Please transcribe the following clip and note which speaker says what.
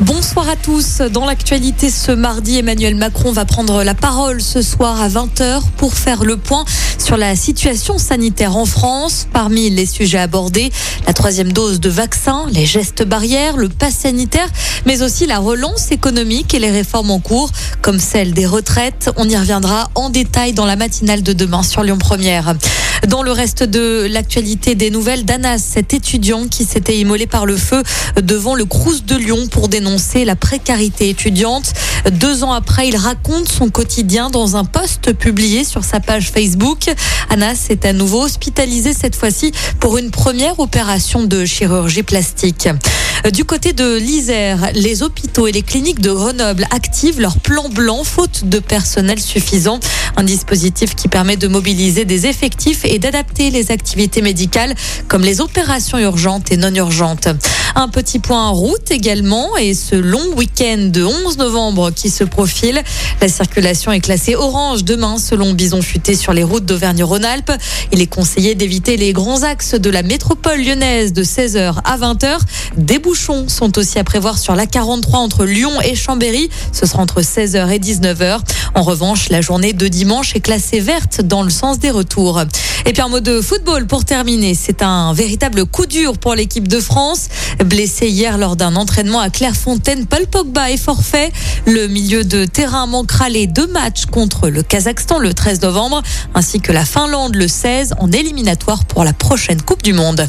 Speaker 1: Bonsoir à tous. Dans l'actualité ce mardi, Emmanuel Macron va prendre la parole ce soir à 20h pour faire le point sur la situation sanitaire en France. Parmi les sujets abordés, la troisième dose de vaccin, les gestes barrières, le pass sanitaire, mais aussi la relance économique et les réformes en cours, comme celle des retraites. On y reviendra en détail dans la matinale de demain sur Lyon Première. Dans le reste de l'actualité des nouvelles, d'Anas, cet étudiant qui s'était immolé par le feu devant le Crous de Lyon pour dénoncer la précarité étudiante. Deux ans après, il raconte son quotidien dans un post publié sur sa page Facebook. Anas est à nouveau hospitalisé cette fois-ci pour une première opération de chirurgie plastique. Du côté de l'Isère, les hôpitaux et les cliniques de Grenoble activent leur plan blanc faute de personnel suffisant. Un dispositif qui permet de mobiliser des effectifs et d'adapter les activités médicales comme les opérations urgentes et non urgentes. Un petit point en route également et ce long week-end de 11 novembre qui se profile. La circulation est classée orange demain selon Bison Futé sur les routes d'Auvergne-Rhône-Alpes. Il est conseillé d'éviter les grands axes de la métropole lyonnaise de 16h à 20h. Des bouchons sont aussi à prévoir sur la 43 entre Lyon et Chambéry. Ce sera entre 16h et 19h. En revanche, la journée de dimanche est classée verte dans le sens des retours. Et puis un mot de football pour terminer. C'est un véritable coup dur pour l'équipe de France. Blessé hier lors d'un entraînement à Clairefontaine, Paul Pogba est forfait. Le milieu de terrain manquera les deux matchs contre le Kazakhstan le 13 novembre, ainsi que la Finlande le 16 en éliminatoire pour la prochaine Coupe du Monde.